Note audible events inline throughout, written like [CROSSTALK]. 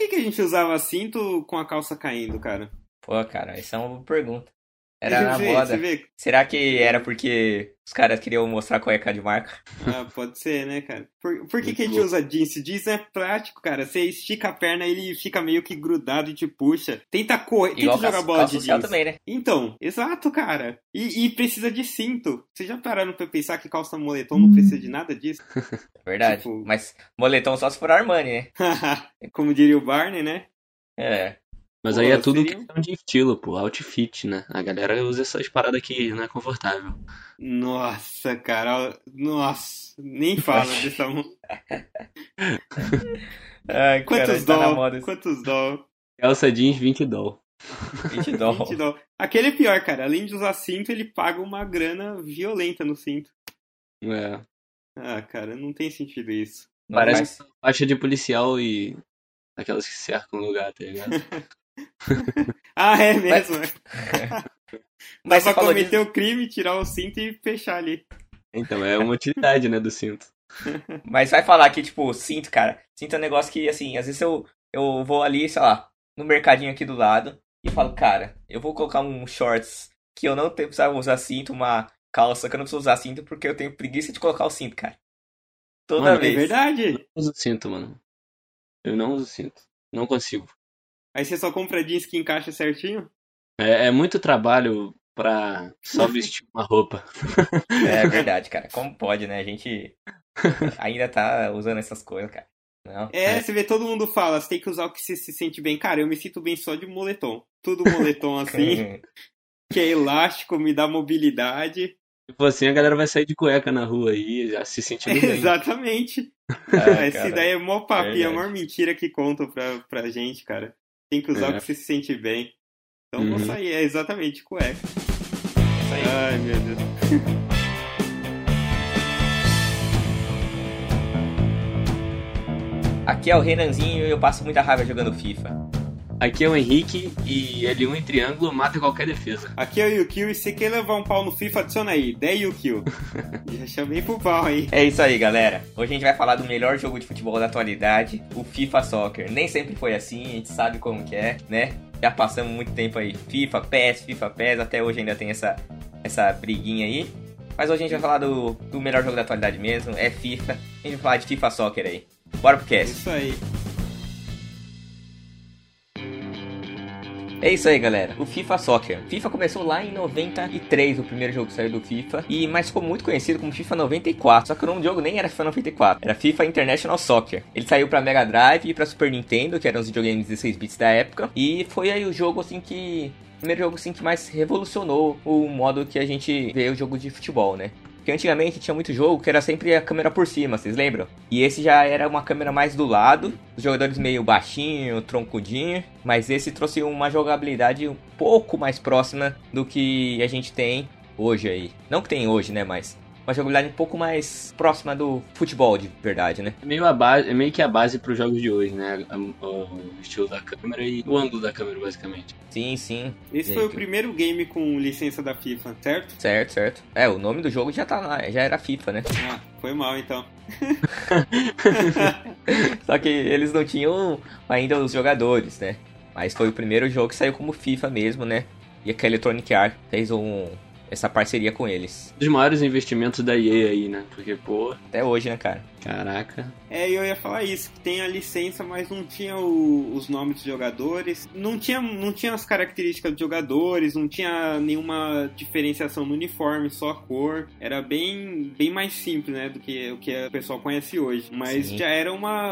que, que a gente usava cinto com a calça caindo, cara? Pô, cara, essa é uma boa pergunta. Era na [LAUGHS] Você moda. você vê? Será que era porque os caras queriam mostrar cueca de marca? Ah, pode ser, né, cara? Por, por que, que a gente usa jeans? Jeans é prático, cara. Você estica a perna, ele fica meio que grudado e te puxa. Tenta correr, tenta jogar calça, bola calça de jeans. também, né? Então, exato, cara. E, e precisa de cinto. Vocês já pararam pra pensar que calça moletom não precisa de nada disso? [LAUGHS] É verdade. Tipo- Mas moletom só se for Armani, né? [LAUGHS] Como diria o Barney, né? É. Mas Pô, aí é tudo seria- questão de estilo, pô. Outfit, né? A galera usa essas paradas que não é confortável. Nossa, cara. Nossa. Nem fala dessa mão. [LAUGHS] Ai, Quantos cara, tá na dó? moda esse Quantos dó? Calça jeans 20 doll. 20 dólares. 20 dó. Aquele é pior, cara. Além de usar cinto, ele paga uma grana violenta no cinto. É. Ah, cara, não tem sentido isso. Parece faz- faixa de policial e aquelas que cercam o lugar, tá ligado? [LAUGHS] [LAUGHS] Ah, é mesmo. [LAUGHS] é. Mas Dá pra cometer disso, o crime, tirar o cinto e fechar ali. Então, é uma utilidade, né, do cinto. [LAUGHS] mas vai falar que, tipo, cinto, cara. Cinto é um negócio que, assim, às vezes eu, eu vou ali, sei lá, no mercadinho aqui do lado e falo, cara, eu vou colocar um shorts que eu não tenho, precisava usar cinto, uma calça que eu não preciso usar cinto porque eu tenho preguiça de colocar o cinto, cara. Toda Mano, É vez. verdade. Eu não uso cinto, mano. Eu não uso cinto. Não consigo. Aí você só compra jeans que encaixa certinho? É, é muito trabalho pra só [LAUGHS] vestir uma roupa. É [LAUGHS] verdade, cara. Como pode, né? A gente ainda tá usando essas coisas, cara. Não. É, É. você vê todo mundo fala, você tem que usar o que você se sente bem. Cara, eu me sinto bem só de moletom. Tudo moletom assim, [LAUGHS] que é elástico, me dá mobilidade. For assim, a galera vai sair de cueca na rua aí, já se sentindo bem. Exatamente. Ah, Esse cara. daí é mó papo, é a maior mentira que contam pra, pra gente, cara. Tem que usar É. o que você se sente bem. Então vou Uhum. sair, é exatamente cueca. Aí. Ai, meu Deus. Aqui é o Renanzinho e eu passo muita raiva jogando FIFA. Aqui é o Henrique e L1 em triângulo mata qualquer defesa. Aqui é o Yukio e se quer levar um pau no FIFA, adiciona aí. 10 Yukio. [LAUGHS] [LAUGHS] Já chamei pro pau aí. É isso aí, galera. Hoje a gente vai falar do melhor jogo de futebol da atualidade, o FIFA Soccer. Nem sempre foi assim, a gente sabe como que é, né? Já passamos muito tempo aí. FIFA, PES, FIFA, PES, até hoje ainda tem essa, essa briguinha aí. Mas hoje a gente vai falar do, do melhor jogo da atualidade mesmo, é FIFA. A gente vai falar de FIFA Soccer aí. Bora pro É cast. isso aí. É isso aí, galera. O FIFA Soccer. FIFA começou lá em 93, o primeiro jogo que saiu do FIFA, e mas ficou muito conhecido como FIFA 94. Só que o nome do jogo nem era FIFA 94, era FIFA International Soccer. Ele saiu pra Mega Drive e pra Super Nintendo, que eram os videogames 16 bits da época, e foi aí o jogo assim que primeiro jogo assim que mais revolucionou o modo que a gente vê o jogo de futebol, né? Porque antigamente tinha muito jogo que era sempre a câmera por cima, vocês lembram? E esse já era uma câmera mais do lado, os jogadores meio baixinho, troncudinho, mas esse trouxe uma jogabilidade um pouco mais próxima do que a gente tem hoje aí. Não que tem hoje, né, mas uma jogabilidade um pouco mais próxima do futebol de verdade, né? É meio, a base, é meio que a base pros jogos de hoje, né? O, estilo da câmera e o ângulo da câmera, basicamente. Sim, sim. Esse foi o primeiro game com licença da FIFA, certo? Certo, certo. É, o nome do jogo já tá lá, já era FIFA, né? Ah, foi mal então. [LAUGHS] Só que eles não tinham ainda os jogadores, né? Mas foi o primeiro jogo que saiu como FIFA mesmo, né? E que a Electronic Arts fez um, essa parceria com eles. Um dos maiores investimentos da EA aí, né? Porque, pô, Até hoje, né, cara? Caraca. É, eu ia falar isso, que tem a licença, mas não tinha o- os nomes dos jogadores, não tinha, não tinha as características dos jogadores, não tinha nenhuma diferenciação no uniforme, só a cor. Era bem, bem mais simples, né, do que o que o pessoal conhece hoje. Mas Sim. já era uma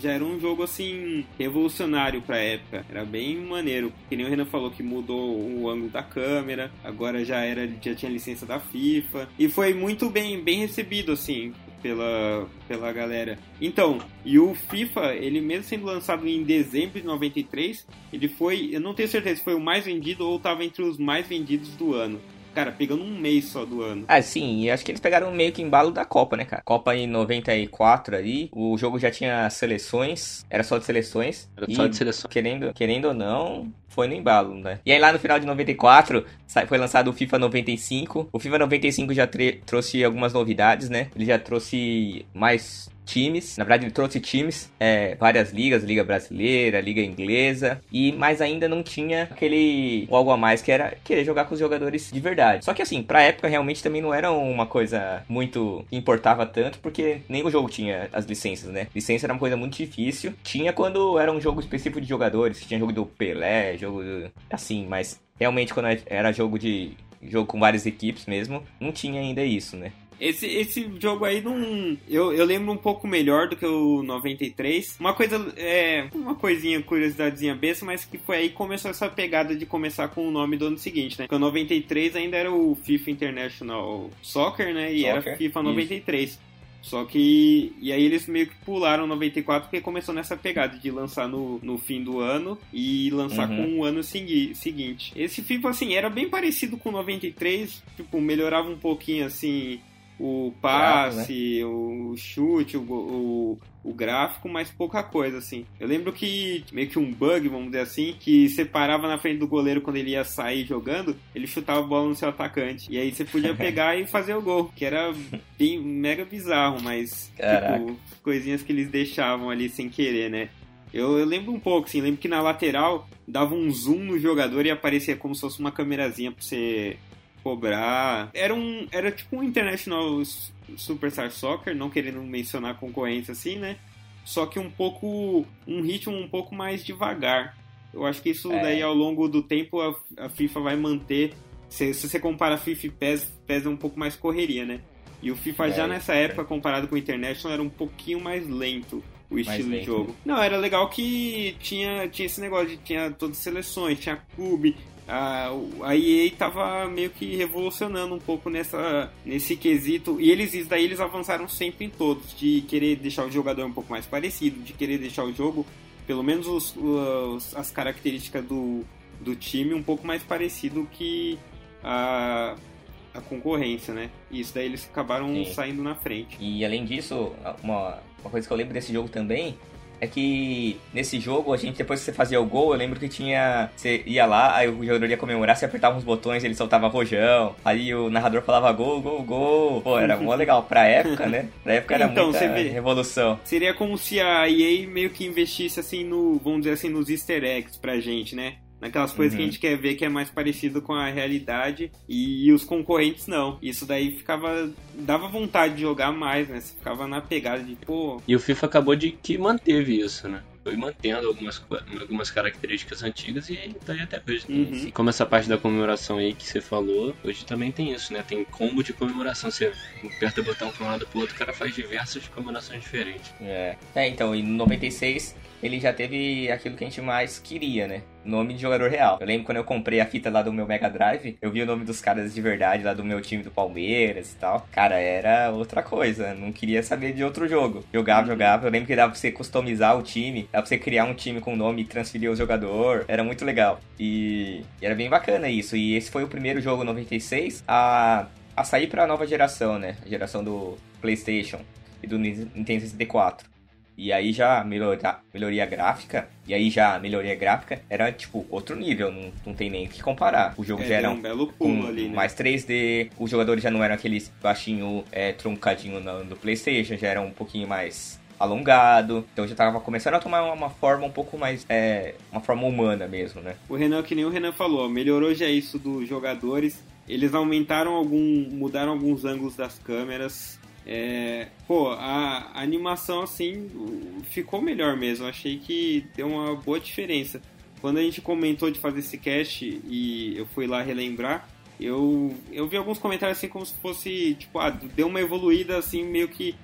já era um jogo assim revolucionário pra época. Era bem maneiro. Que nem o Renan falou que mudou o ângulo da câmera, agora já era já tinha licença da FIFA e foi muito bem bem recebido assim pela, pela galera. Então, e o FIFA, ele mesmo sendo lançado em dezembro de 93, ele foi, eu não tenho certeza se foi o mais vendido ou estava entre os mais vendidos do ano. Cara, pegando um mês só do ano. Ah, sim, e acho que eles pegaram meio que embalo da Copa, né, cara? Copa em 94 ali, o jogo já tinha seleções, era só de seleções. Era e, só de seleção. Querendo, querendo ou não, foi no embalo, né? E aí lá no final de 94, sa- foi lançado o FIFA 95. O FIFA 95 já trouxe algumas novidades, né? Ele já trouxe mais times. Na verdade, ele trouxe times, é, várias ligas, Liga Brasileira, Liga Inglesa, e mais ainda não tinha aquele algo a mais que era querer jogar com os jogadores de verdade. Só que assim, pra época realmente também não era uma coisa muito que importava tanto, porque nem o jogo tinha as licenças, né? Licença era uma coisa muito difícil. Tinha quando era um jogo específico de jogadores, tinha jogo do Pelé, jogo do... assim, mas realmente quando era jogo de jogo com várias equipes mesmo, não tinha ainda isso, né? Esse, esse jogo aí não. Eu, eu lembro um pouco melhor do que o 93. Uma coisa. É. Uma coisinha, curiosidadezinha besta, mas que foi aí que começou essa pegada de começar com o nome do ano seguinte, né? Porque o 93 ainda era o FIFA International Soccer, né? E Soccer, era FIFA 93. Isso. Só que. E aí eles meio que pularam 94 porque começou nessa pegada de lançar no, no fim do ano e lançar uhum. com o ano segui seguinte. Esse FIFA, assim, era bem parecido com o 93, tipo, melhorava um pouquinho assim o passe, né? o chute, o, o, o, gráfico, mas pouca coisa, assim. Eu lembro que, meio que um bug, vamos dizer assim, que separava na frente do goleiro quando ele ia sair jogando, ele chutava a bola no seu atacante. E aí você podia [LAUGHS] pegar e fazer o gol, que era bem mega bizarro, mas, tipo, coisinhas que eles deixavam ali sem querer, né? Eu, eu, lembro um pouco, assim, lembro que na lateral dava um zoom no jogador e aparecia como se fosse uma câmerazinha pra você cobrar. Era um. Era tipo um International Superstar Soccer, não querendo mencionar concorrência assim, né? Só que um pouco. um ritmo um pouco mais devagar. Eu acho que isso é. daí ao longo do tempo a, a FIFA vai manter. Se, se, você compara FIFA e PES, PES é um pouco mais correria, né? E o FIFA é, já nessa é. época, comparado com o International, era um pouquinho mais lento o estilo de jogo. Não, era legal que tinha, tinha esse negócio de tinha todas as seleções, tinha clube, a, a EA tava meio que revolucionando um pouco nessa, nesse quesito. E eles, daí eles avançaram sempre em todos, de querer deixar o jogador um pouco mais parecido, de querer deixar o jogo, pelo menos os, os, as características do, do time, um pouco mais parecido que a, a concorrência, né? E isso daí eles acabaram Sim. saindo na frente. E além disso, uma, uma coisa que eu lembro desse jogo também é que nesse jogo, a gente, depois que você fazia o gol, eu lembro que tinha. Você ia lá, aí o jogador ia comemorar, você apertava uns botões, ele soltava rojão. Aí o narrador falava gol, gol, gol. Pô, era mó legal. Pra época, né? Pra época era então, muita vê, revolução. Seria como se a EA meio que investisse assim no. Vamos dizer assim, nos easter eggs pra gente, né? Naquelas coisas uhum. que a uhum. gente quer ver que é mais parecido com a realidade e os concorrentes não. Isso daí ficava dava vontade de jogar mais, né? Você ficava na pegada de, pô. E o FIFA acabou de que manteve isso, né? foi mantendo algumas, algumas características antigas e tá aí até hoje. Uhum. Como essa parte da comemoração aí que você falou, hoje também tem isso, né? Tem combo de comemoração. Você aperta o botão para um lado pro outro, o cara faz diversas comemorações diferentes. É. é, então, em 96 ele já teve aquilo que a gente mais queria, né? Nome de jogador real. Eu lembro quando eu comprei a fita lá do meu Mega Drive, eu vi o nome dos caras de verdade lá do meu time do Palmeiras e tal. Cara, era outra coisa. Não queria saber de outro jogo. Jogava, uhum. jogava. Eu lembro que dava pra você customizar o time, dava pra você criar um time com nome e transferir o jogador. Era muito legal. E, e era bem bacana isso. E esse foi o primeiro jogo 96 a, a sair pra nova geração, né? A geração do PlayStation e do Nintendo 64. E aí já melhoria, melhoria gráfica, e aí já melhoria gráfica era tipo outro nível, não, não tem nem o que comparar. O jogo é, já era um belo pulo ali, né? mais 3D, os jogadores já não eram aqueles baixinho, é, truncadinho no, no PlayStation, já era um pouquinho mais alongado. Então já tava começando a tomar uma forma um pouco mais. É, uma forma humana mesmo, né? O Renan, que nem o Renan falou, melhorou já isso dos jogadores. Eles aumentaram algum. mudaram alguns ângulos das câmeras. É, pô, a, a, animação assim ficou melhor mesmo. Achei que deu uma boa diferença. Quando a gente comentou de fazer esse cast e eu fui lá relembrar, eu, eu vi alguns comentários assim como se fosse, tipo, ah, deu uma evoluída assim meio que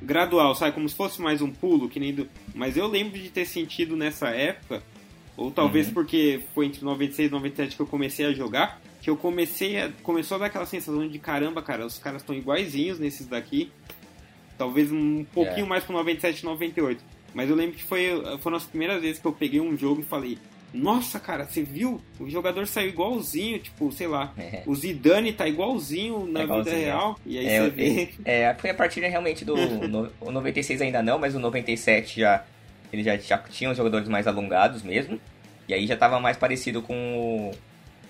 gradual, sabe? Como se fosse mais um pulo, que nem do... Mas eu lembro de ter sentido nessa época, ou talvez uhum. porque foi entre 96 e 97 que eu comecei a jogar, que eu comecei a, começou a dar aquela sensação de caramba, cara, os caras estão iguaizinhos nesses daqui. Talvez um pouquinho é. mais pro 97 e 98. Mas eu lembro que foi, foram as primeiras vezes que eu peguei um jogo e falei, nossa, cara, você viu? O jogador saiu igualzinho, tipo, sei lá. É. O Zidane tá igualzinho na é igualzinho, vida real. É. E aí é, você vê. É, foi a partir realmente do. [LAUGHS] no, o 96 ainda não, mas o 97 já. Ele já, já tinha os jogadores mais alongados mesmo. E aí já tava mais parecido com o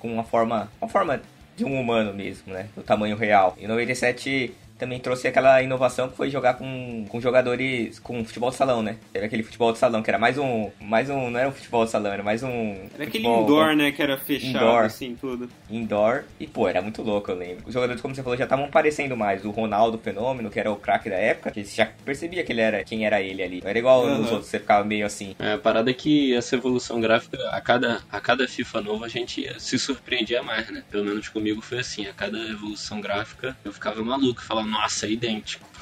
com uma forma, uma forma de um humano mesmo, né? Do tamanho real. Em 97 também trouxe aquela inovação que foi jogar com, com jogadores com futebol de salão, né? Era aquele futebol de salão que era mais um, mais um, não era um futebol de salão, era mais um Era aquele indoor, né, que era fechado indoor, assim tudo. Indoor e pô, era muito louco, eu lembro. Os jogadores, como você falou, já estavam parecendo mais o Ronaldo Fenômeno, que era o craque da época, que você já percebia que ele era quem era ele ali. Não era igual uhum. nos outros, você ficava meio assim. É, a parada é que essa evolução gráfica, a cada, a cada FIFA novo a gente se surpreendia mais, né? Pelo menos comigo foi assim, a cada evolução gráfica eu ficava maluco, falava, nossa, é idêntico.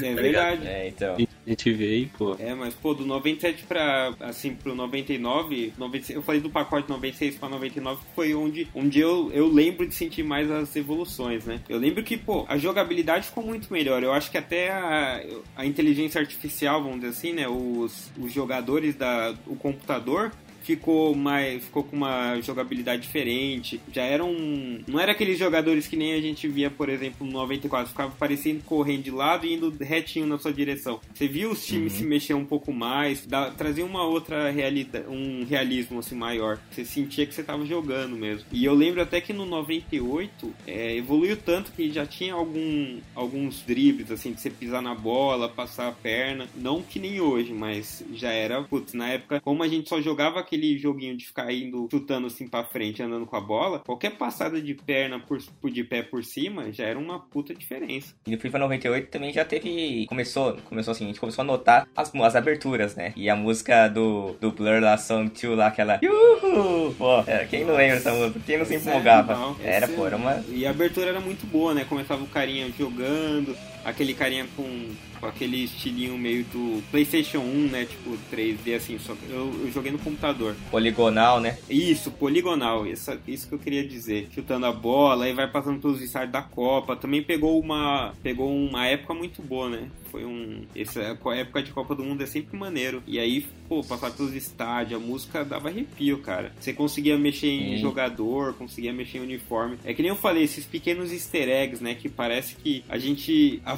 É tá verdade. É, então. A gente vê aí, pô. É, mas, pô, do 97 pra, assim, pro 99, 96, eu falei do pacote 96 pra 99, foi onde, onde eu, eu lembro de sentir mais as evoluções, né? Eu lembro que, pô, a jogabilidade ficou muito melhor. Eu acho que até a, a inteligência artificial, vamos dizer assim, né? Os, os jogadores da o computador ficou mais ficou com uma jogabilidade diferente. Já era um não era aqueles jogadores que nem a gente via, por exemplo, no 94, ficava parecendo correndo de lado e indo retinho na sua direção. Você viu os times uhum. se mexer um pouco mais, dá, trazia uma outra realidade, um realismo assim maior. Você sentia que você estava jogando mesmo. E eu lembro até que no 98 é, evoluiu tanto que já tinha algum, alguns dribles assim de você pisar na bola, passar a perna, não que nem hoje, mas já era, putz, na época como a gente só jogava aquele joguinho de ficar indo chutando assim pra frente, andando com a bola, qualquer passada de perna por, de pé por cima já era uma puta diferença. E no FIFA 98 também já teve. Começou, começou assim, a gente começou a notar as, as aberturas, né? E a música do, do Blur lá, Song 2 lá, aquela. Yuhu! Pô, é, quem não lembra dessa música? Quem não se empolgava? Não, era, pô, era uma. E a abertura era muito boa, né? Começava o carinha jogando, aquele carinha com com aquele estilinho meio do PlayStation 1, né? Tipo 3D assim, só que eu, eu joguei no computador. Poligonal, né? Isso, poligonal, isso, isso que eu queria dizer. Chutando a bola, aí vai passando pelos estádios da Copa. Também pegou uma pegou uma época muito boa, né? Foi um. Essa época de Copa do Mundo é sempre maneiro. E aí, pô, passar pelos estádios, a música dava arrepio, cara. Você conseguia mexer em Sim. jogador, conseguia mexer em uniforme. É que nem eu falei, esses pequenos easter eggs, né? Que parece que a gente. A,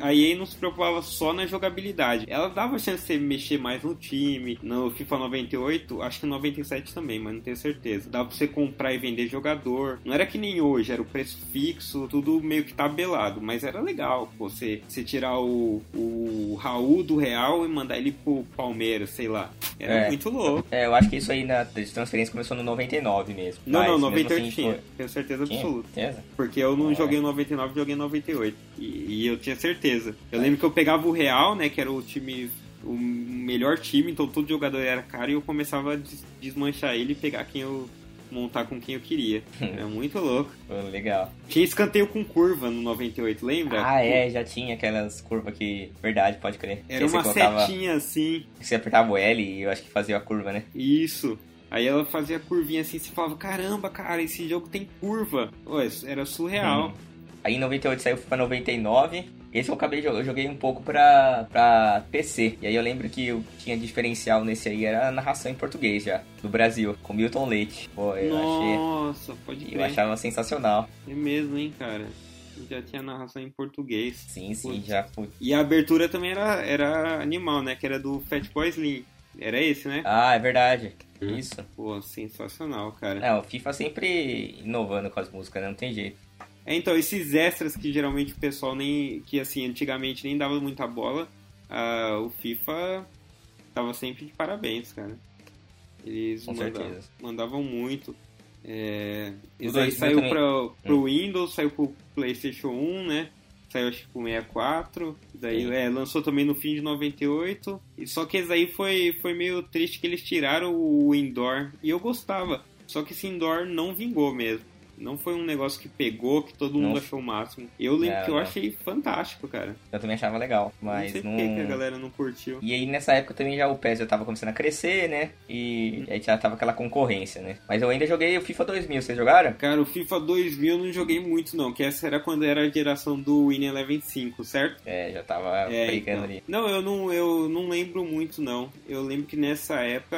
a EA não se preocupava só na jogabilidade. Ela dava chance de você mexer mais no time. No FIFA 98, acho que 97 também, mas não tenho certeza. Dava pra você comprar e vender jogador. Não era que nem hoje, era o preço fixo, tudo meio que tabelado. Mas era legal, pô, você, você tirar o o, Raul do Real e mandar ele pro Palmeiras, sei lá. Era é. muito louco. É, eu acho que isso aí na transferência começou no 99 mesmo. Não, Mas, não, 98 assim, tinha. Foi... Tenho certeza absoluta. Certeza? Porque eu não é. joguei em 99, joguei em 98. E, e eu tinha certeza. Eu é. lembro que eu pegava o Real, né, que era o time o melhor time, então todo jogador era caro e eu começava a desmanchar ele e pegar quem eu montar com quem eu queria. É [LAUGHS] muito louco. legal. Tinha escanteio com curva no 98, lembra? Ah, é, já tinha aquelas curvas que. Verdade, pode crer. Era uma colocava... setinha assim. Você apertava o L e eu acho que fazia a curva, né? Isso. Aí ela fazia curvinha assim, você falava, caramba, cara, esse jogo tem curva. Ué, era surreal. Hum. Aí em 98 saiu pra 99. Esse eu acabei de jogar, eu joguei um pouco pra, pra PC. E aí eu lembro que eu tinha diferencial nesse aí, era a narração em português já, do Brasil, com Milton Leite. Pô, eu Nossa, achei, pode crer. Eu achava sensacional. É mesmo, hein, cara. Já tinha narração em português. Sim, sim, Putz. já fui. E a abertura também era, era animal, né? Que era do Fatboy Slim. Era esse, né? Ah, é verdade. Isso. Pô, sensacional, cara. É, o FIFA sempre inovando com as músicas, né? Não tem jeito. É, então, esses extras que geralmente o pessoal nem. que assim, antigamente nem dava muita bola, uh, o FIFA tava sempre de parabéns, cara. Eles mandavam, mandavam, muito. É, isso aí saiu para pro hum. Windows, saiu pro PlayStation 1, né? Saiu acho que pro 64. Daí é, lançou também no fim de 98. E só que esse aí foi, foi meio triste que eles tiraram o indoor. E eu gostava. Só que esse indoor não vingou mesmo. Não foi um negócio que pegou, que todo mundo não. achou o máximo. Eu lembro é, que eu não. achei fantástico, cara. Eu também achava legal, mas não... sei por que a galera não curtiu. E aí nessa época também já o PES já tava começando a crescer, né? E hum. aí já tava aquela concorrência, né? Mas eu ainda joguei o FIFA 2000, vocês jogaram? Cara, o FIFA 2000 eu não joguei muito não, que essa era quando era a geração do Win Eleven 5, certo? É, já tava é, brigando então. ali. Não, eu não, eu não lembro muito não. Eu lembro que nessa época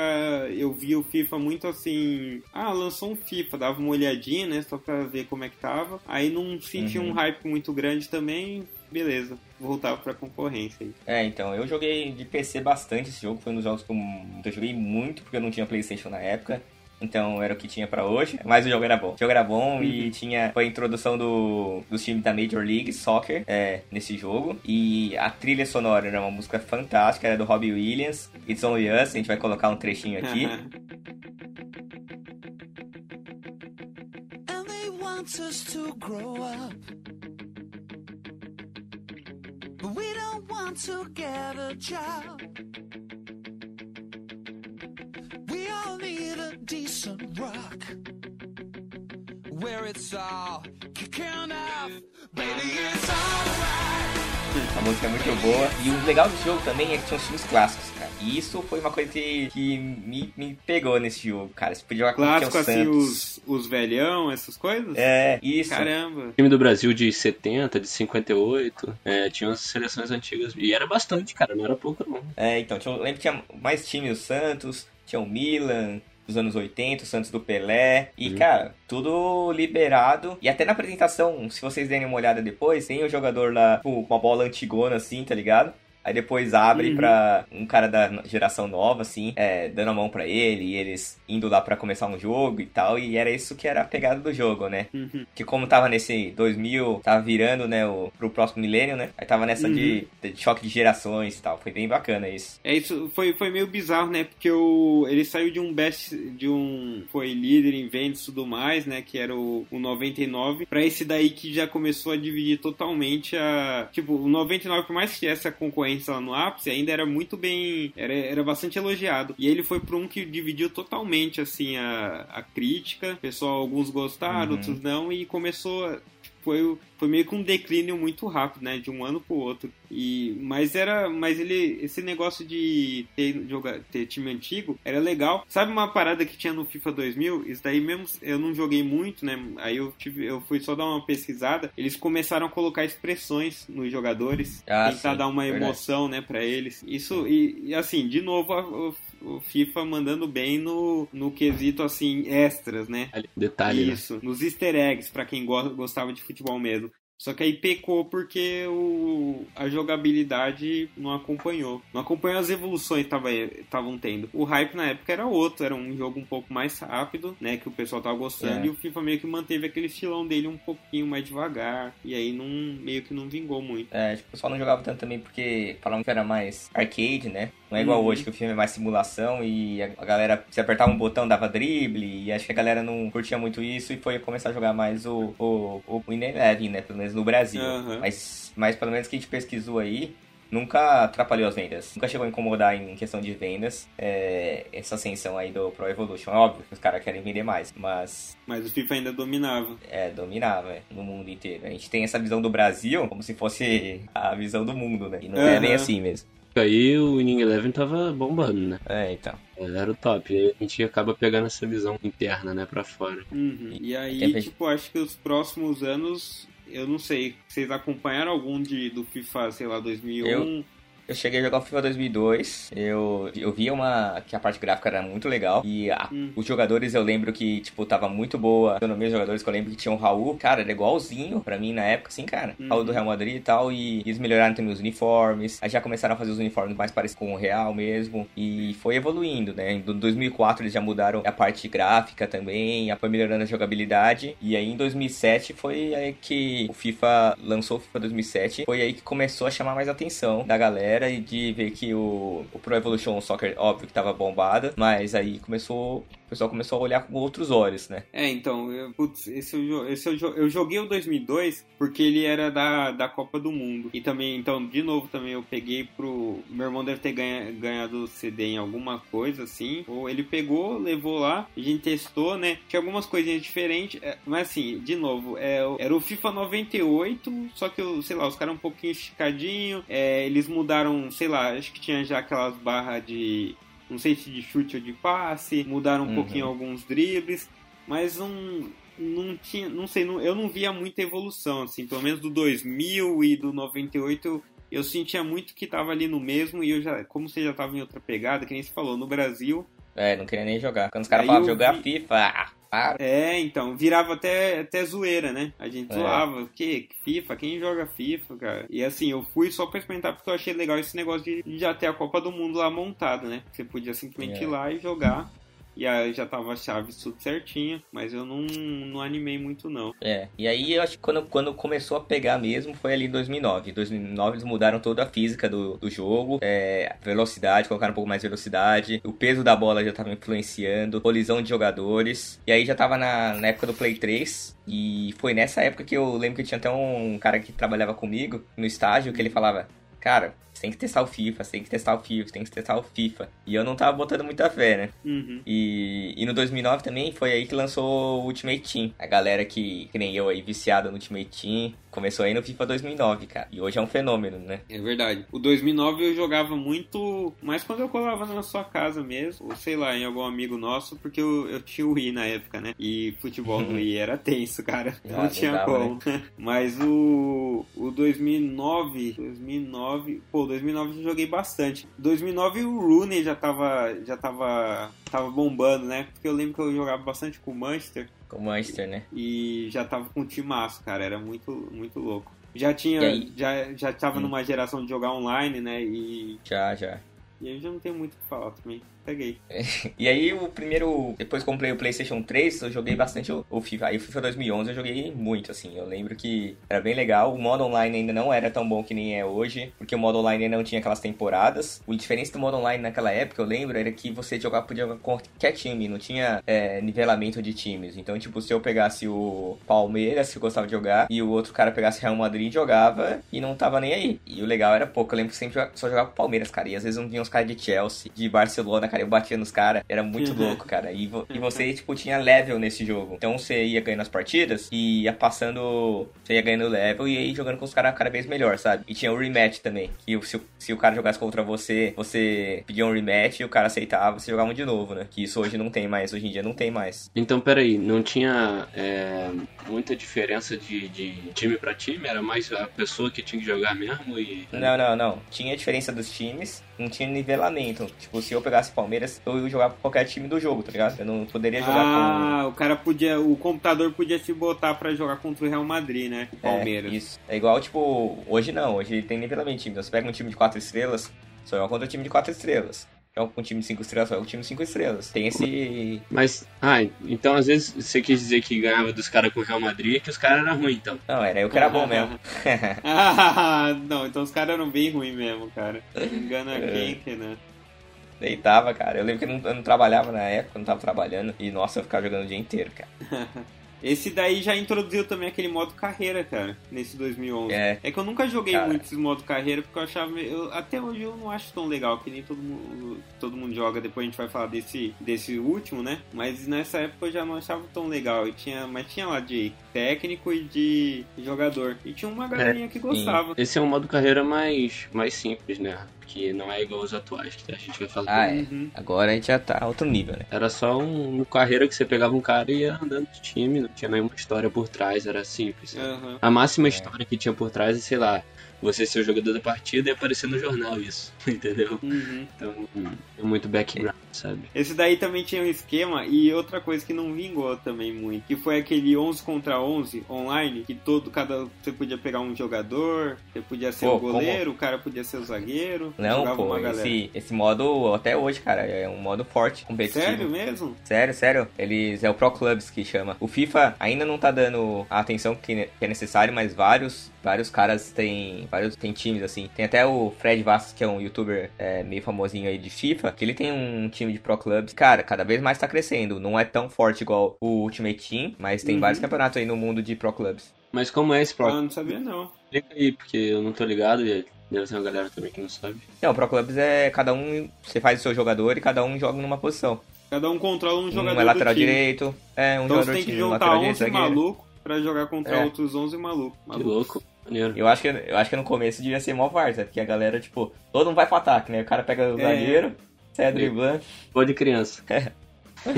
eu vi o FIFA muito assim... Ah, lançou um FIFA, dava uma olhadinha, né? Só pra ver como é que tava. Aí não senti uhum. um hype muito grande também, beleza, voltava pra concorrência aí. É, então, eu joguei de PC bastante esse jogo, foi um dos jogos que eu, eu joguei muito, porque eu não tinha Playstation na época. então era o que tinha para hoje, mas o jogo era bom. O jogo era bom uhum. e tinha foi a introdução do, dos times da Major League Soccer é, nesse jogo. E a trilha sonora era uma música fantástica, era do Robbie Williams, It's Only Us, a gente vai colocar um trechinho aqui. [LAUGHS] us to grow up. But we don't want to get a job. We all need a decent rock. Where it's all kicking off. Baby, it's alright. A música é muito boa. E o legal do jogo também é que tinha os times clássicos, cara. E isso foi uma coisa que, que me, me pegou nesse jogo, cara. Você podia jogar com Clássico, o assim, os, os velhão, essas coisas? É, isso. Caramba. O time do Brasil de 70, de 58, é, tinha umas seleções antigas. E era bastante, cara, não era pouco não. É, então, tinha, eu lembro que tinha mais times, o Santos, tinha o Milan, dos anos 80, o Santos do Pelé. E, uhum. cara, tudo liberado. E até na apresentação, se vocês derem uma olhada depois, tem o jogador lá com uma bola antigona assim, tá ligado? Aí depois abre uhum. pra um cara da geração nova, assim, é, dando a mão pra ele, e eles indo lá para começar um jogo e tal. E era isso que era a pegada do jogo, né? Uhum. Que como tava nesse 2000, tava virando, né, o, pro próximo milênio, né? Aí tava nessa uhum. de, de, choque de gerações e tal. Foi bem bacana isso. É isso, foi, foi meio bizarro, né? Porque o, ele saiu de um best, de um. Foi líder em vendas e tudo mais, né? Que era o, o 99, pra esse daí que já começou a dividir totalmente a. Tipo, o 99, por mais que essa concorrência lá no ápice, ainda era muito bem. Era, era bastante elogiado. E ele foi para um que dividiu totalmente assim a, a crítica. Pessoal, alguns gostaram, uhum. outros não, e começou foi, foi meio que um declínio muito rápido, né? De um ano pro outro. E, mas era. Mas ele. Esse negócio de ter, jogar, ter time antigo era legal. Sabe uma parada que tinha no FIFA 2000? Isso daí mesmo eu não joguei muito, né? Aí eu tive, eu fui só dar uma pesquisada. Eles começaram a colocar expressões nos jogadores. Ah, tentar sim, dar uma verdade. emoção, né, pra eles. Isso, e, e assim, de novo, o FIFA mandando bem no, no quesito assim extras, né? Detalhe. Né? Isso, né? nos easter eggs para quem gostava de futebol mesmo. Só que aí pecou porque o, a jogabilidade não acompanhou. Não acompanhou as evoluções que estavam tendo. O hype na época era outro, era um jogo um pouco mais rápido, né? Que o pessoal tava gostando. É. E o FIFA meio que manteve aquele estilão dele um pouquinho mais devagar. E aí não, meio que não vingou muito. É, tipo, o pessoal não jogava tanto também porque falavam que era mais arcade, né? Não é igual uhum. hoje que o filme é mais simulação e a galera, se apertava um botão, dava drible. E acho que a galera não curtia muito isso e foi começar a jogar mais o, o, o Win Eleven, né? Pelo menos no Brasil. Uhum. Mas, mas pelo menos que a gente pesquisou aí, nunca atrapalhou as vendas. Nunca chegou a incomodar em questão de vendas é, essa ascensão aí do Pro Evolution. É óbvio que os caras querem vender mais, mas... Mas o FIFA ainda dominava. É, dominava é, no mundo inteiro. A gente tem essa visão do Brasil como se fosse a visão do mundo, né? E não uhum. é nem assim mesmo. Aí o Winning Eleven tava bombando, né? É, então. Era o top. E aí a gente acaba pegando essa visão interna, né, pra fora. Uhum. E aí, tipo, acho que os próximos anos, eu não sei, vocês acompanharam algum de, do FIFA, sei lá, 2001? Eu... Eu cheguei a jogar o FIFA 2002. Eu, eu via uma que a parte gráfica era muito legal. E a, hum. os jogadores eu lembro que, tipo, tava muito boa. Eu meus jogadores que eu lembro que tinham o Raul. Cara, era igualzinho pra mim na época, assim, cara. Hum. Raul do Real Madrid e tal. E eles melhoraram também os uniformes. Aí já começaram a fazer os uniformes mais parecidos com o Real mesmo. E foi evoluindo, né? Em 2004 eles já mudaram a parte gráfica também. Foi melhorando a jogabilidade. E aí em 2007 foi aí que o FIFA lançou o FIFA 2007. Foi aí que começou a chamar mais atenção da galera era de ver que o, o Pro Evolution Soccer, óbvio que tava bombada, mas aí começou pessoal começou a olhar com outros olhos, né? É, então, eu, putz, esse, eu, esse eu, eu joguei o 2002 porque ele era da, da Copa do Mundo. E também, então, de novo, também eu peguei pro. Meu irmão deve ter ganha, ganhado CD em alguma coisa assim. Ou ele pegou, levou lá, a gente testou, né? Tinha algumas coisinhas diferentes, é, mas assim, de novo, é, era o FIFA 98, só que, sei lá, os caras um pouquinho esticadinho. É, eles mudaram, sei lá, acho que tinha já aquelas barras de não sei se de chute ou de passe, mudaram um uhum. pouquinho alguns dribles, mas não, não tinha, não sei, não, eu não via muita evolução, assim, pelo menos do 2000 e do 98 eu, eu sentia muito que tava ali no mesmo e eu já, como você já tava em outra pegada, que nem se falou, no Brasil... É, não queria nem jogar. Quando os caras falavam jogar vi... FIFA, É, então, virava até, até zoeira, né? A gente é. zoava, o que? FIFA? Quem joga FIFA, cara? E assim, eu fui só pra experimentar porque eu achei legal esse negócio de, de já ter a Copa do Mundo lá montada, né? Você podia simplesmente é. ir lá e jogar. E aí já tava chave tudo certinha, mas eu não, não animei muito não. É, e aí eu acho que quando, quando começou a pegar mesmo foi ali em 2009. Em 2009 eles mudaram toda a física do, do jogo, é, velocidade, colocaram um pouco mais de velocidade, o peso da bola já tava influenciando, colisão de jogadores, e aí já tava na, na época do Play 3, e foi nessa época que eu lembro que tinha até um cara que trabalhava comigo no estágio que ele falava, cara, você tem que testar o FIFA, você tem que testar o FIFA, você tem que testar o FIFA. E eu não tava botando muita fé, né? Uhum. E, e no 2009 também foi aí que lançou o Ultimate Team. A galera que, que nem eu aí, viciada no Ultimate Team, começou aí no FIFA 2009, cara. E hoje é um fenômeno, né? É verdade. O 2009 eu jogava muito, mais quando eu colava na sua casa mesmo, ou sei lá, em algum amigo nosso, porque eu, eu tinha o Wii na época, né? E futebol no [LAUGHS] Wii era tenso, cara. Não Ah, tinha dava, como. [LAUGHS] Mas o, o 2009, 2009, pô, 2009 eu joguei bastante. 2009 o Rooney já tava, já tava, tava bombando, né? Porque eu lembro que eu jogava bastante com o Manchester Com o Manchester, né? e já tava com um timaço, cara. Era muito, muito louco. Já tinha, já, já tava Hum. numa geração de jogar online, né? E, Já, já. e eu já não tenho muito o que falar também. Peguei. [LAUGHS] E aí o primeiro, depois comprei o PlayStation 3, eu joguei bastante o, FIFA. Aí o FIFA 2011 eu joguei muito, assim. Eu lembro que era bem legal. O modo online ainda não era tão bom que nem é hoje, porque o modo online não tinha aquelas temporadas. O diferença do modo online naquela época, eu lembro, era que você jogar podia jogar com qualquer time, não tinha é, nivelamento de times. Então, tipo, se eu pegasse o Palmeiras, que eu gostava de jogar, e o outro cara pegasse Real Madrid, jogava e não tava nem aí. E o legal era pouco. Eu lembro que sempre só jogava com Palmeiras, cara. E às vezes não vinha uns caras de Chelsea, de Barcelona, cara. Eu batia nos caras. Era muito Uhum. louco, cara. E, vo- e você, tipo, tinha level nesse jogo. Então você ia ganhando as partidas e ia passando. Você ia ganhando level e ia jogando com os caras cada vez melhor, sabe? E tinha o rematch também. Que se, o- se o cara jogasse contra você, você pedia um rematch e o cara aceitava, você jogava um de novo, né? Que isso hoje não tem mais. Hoje em dia não tem mais. Então, peraí, não tinha é, muita diferença de, de time pra time? Era mais a pessoa que tinha que jogar mesmo e... Não, não, não. Tinha diferença dos times, não tinha nivelamento. Tipo, se eu pegasse Palmeiras, eu ia jogar com qualquer time do jogo, tá ligado? Eu não poderia jogar Ah, o cara podia. O computador podia te botar pra jogar contra o Real Madrid, né? O com. Palmeiras. É, isso. É igual, tipo, hoje não. Hoje tem nivelamento de time. Então, você pega um time de 4 estrelas, só joga contra o time de 4 estrelas. Joga com um time de 5 estrelas, joga com um time de 5 estrelas. Tem esse. Mas, ah, então às vezes você quis dizer que ganhava dos caras com o Real Madrid e que os caras eram ruins, então. Não, era eu que era bom mesmo. [LAUGHS] ah, não, então os caras eram bem ruins mesmo, cara. Engana [LAUGHS] É. quem, que né? Deitava, cara. Eu lembro que eu não, eu não trabalhava na época, eu não tava trabalhando. E nossa, eu ficava jogando o dia inteiro, cara. [LAUGHS] Esse daí já introduziu também aquele modo carreira, cara, nesse 2011. É. É que eu nunca joguei Cara. muito esse modo carreira porque eu achava. eu- até hoje eu não acho tão legal, que nem todo mundo, todo mundo joga. Depois a gente vai falar desse, desse último, né? Mas nessa época eu já não achava tão legal. E tinha, mas tinha lá de técnico e de jogador. E tinha uma galerinha que gostava. Esse é um modo carreira mais, mais simples, né? Que não é igual aos atuais, que a gente vai falar. Ah, é. Uhum. Agora a gente já tá outro nível, né? Era só um, um carreira que você pegava um cara e ia andando de time, não tinha nenhuma história por trás, era simples. Aham. A máxima É. história que tinha por trás é, sei lá, você ser o jogador da partida e aparecer no jornal isso, [LAUGHS] entendeu? Uhum. Então, é muito background, sabe? Esse daí também tinha um esquema e outra coisa que não vingou também muito, que foi aquele 11 contra 11 online, que todo cada você podia pegar um jogador, você podia ser Pô, o goleiro, o cara podia ser o zagueiro, Não, pô, uma galera. esse, esse modo até hoje, cara, é um modo forte, competitivo. Sério mesmo? Sério, sério. Eles é o Pro Clubs que chama. O FIFA ainda não tá dando a atenção que é necessário, mas vários, vários caras têm, vários tem times assim. Tem até o Fred Vasquez, que é um youtuber é, meio famosinho aí de FIFA, que ele tem um time de Pro Clubs. Cara, cada vez mais tá crescendo. Não é tão forte igual o Ultimate Team, mas tem Uhum. vários campeonatos aí no mundo de Pro Clubs. Mas como é esse Ah, Pro? não sabia não. Explica aí, porque eu não tô ligado e deve ter uma galera também que não sabe. Não, o Pro Clubs é cada um, você faz o seu jogador e cada um joga numa posição. Cada um controla um jogador um é lateral do time. direito, é um Então você jogador tem que time, um juntar lateral direito, 11 zagueiro. maluco pra jogar contra É. outros 11 maluco. Que maluco. louco, maneiro. Eu acho, que, eu acho que no começo devia ser mó várzea, porque a galera, tipo, todo mundo vai pro ataque, né? O cara pega o É. zagueiro, sai driblando. Pô de criança. [LAUGHS]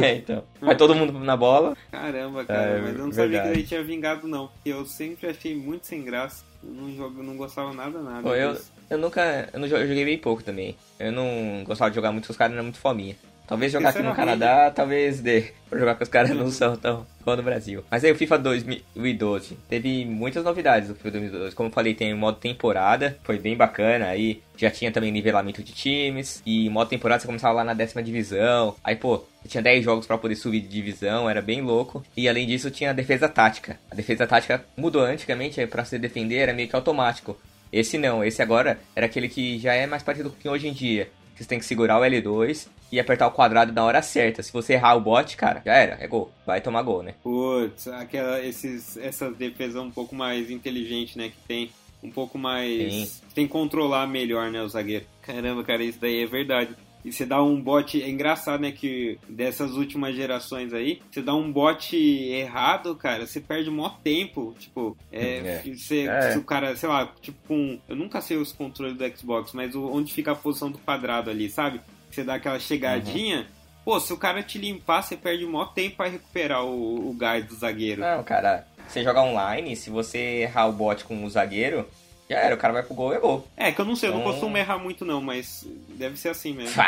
É, então. Vai todo mundo na bola. Caramba, cara, É, mas eu não sabia verdade. que ele tinha vingado não, porque eu sempre achei muito sem graça. Eu não, jogo, não gostava nada, nada. Pô, eu, eu nunca. Eu, não, eu joguei bem pouco também. Eu não gostava de jogar muito, os caras eram muito fominha. Talvez jogar aqui no Canadá, talvez dê. Pra jogar com os caras não são tão bom no Brasil. Mas aí o FIFA 2012 teve muitas novidades do FIFA 2012. Como eu falei, tem o modo temporada, foi bem bacana. Aí já tinha também nivelamento de times. E modo temporada você começava lá na décima divisão. Aí, pô, tinha 10 jogos para poder subir de divisão, era bem louco. E além disso, tinha a defesa tática. A defesa tática mudou antigamente, para se defender era meio que automático. Esse não, esse agora era aquele que já é mais parecido com o que hoje em dia. Que você tem que segurar o L2 e apertar o quadrado na hora certa. Se você errar o bot, cara, já era, é gol. Vai tomar gol, né? Putz, aquela, esses, essas defesas um pouco mais inteligente, né? Que tem um pouco mais. Sim. Tem que controlar melhor, né, o zagueiro. Caramba, cara, isso daí é verdade. E você dá um bot. É engraçado, né? Que dessas últimas gerações aí, você dá um bot errado, cara, você perde o maior tempo. Tipo, é, é. Você, é. Se o cara, sei lá, tipo, com. Eu nunca sei os controles do Xbox, mas o, onde fica a posição do quadrado ali, sabe? Você dá aquela chegadinha. Uhum. Pô, se o cara te limpar, você perde o maior tempo pra recuperar o, o gás do zagueiro. Não, cara, você jogar online, se você errar o bot com o zagueiro, já era, o cara vai pro gol e é gol. É, que eu não sei, então... eu não costumo errar muito não, mas deve ser assim mesmo. [LAUGHS]